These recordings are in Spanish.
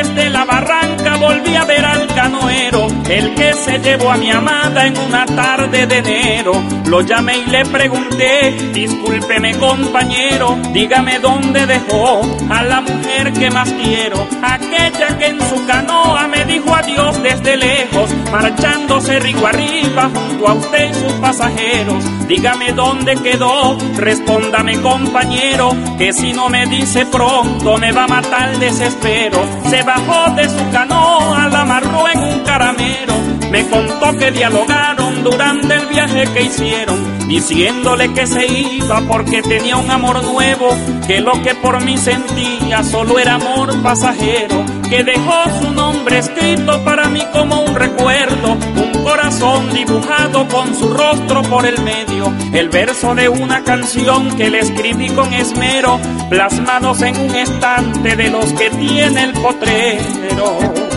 Desde la barranca volví a ver al canoero, el que se llevó a mi amada en una tarde de enero. Lo llamé y le pregunté, discúlpeme compañero, dígame dónde dejó a la mujer que más quiero, aquella que en su canoa me dijo adiós desde lejos, marchándose rico arriba junto a usted y sus pasajeros. Dígame dónde quedó, respóndame compañero, que si no me dice pronto me va a matar el desespero. Se bajó de su canoa, la amarró en un caramero, me contó que dialogaron durante el viaje que hicieron, diciéndole que se iba porque tenía un amor nuevo, que lo que por mí sentía solo era amor pasajero, que dejó su nombre escrito para mí como un recuerdo, dibujado con su rostro por el medio, el verso de una canción que le escribí con esmero, plasmados en un estante de los que tiene el potrero.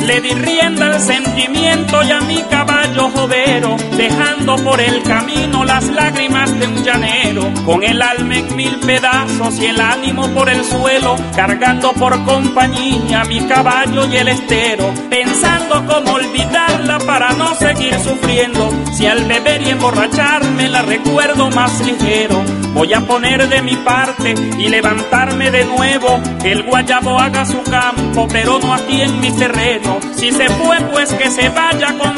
Le di rienda al sentimiento y a mi caballo jovero, dejando por el camino las lágrimas de un llanero, con el alma en mil pedazos y el ánimo por el suelo, cargando por compañía mi caballo y el estero, pensando cómo olvidarla para no seguir sufriendo, si al beber y emborracharme la recuerdo más ligero. Voy a poner de mi parte y levantarme de nuevo, que el guayabo haga su campo, pero no aquí en mi terreno. Si se fue, pues que se vaya con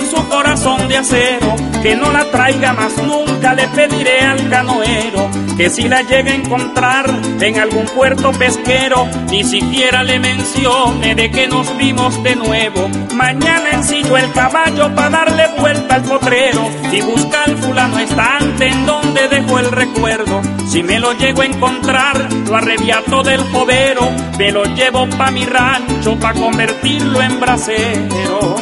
que no la traiga más nunca, le pediré al canoero, que si la llega a encontrar en algún puerto pesquero, ni siquiera le mencione de que nos vimos de nuevo. Mañana ensillo el caballo para darle vuelta al potrero y buscar al fulano estante en donde dejó el recuerdo. Si me lo llego a encontrar, lo arrebiato del jovero, me lo llevo pa' mi rancho pa' convertirlo en bracero.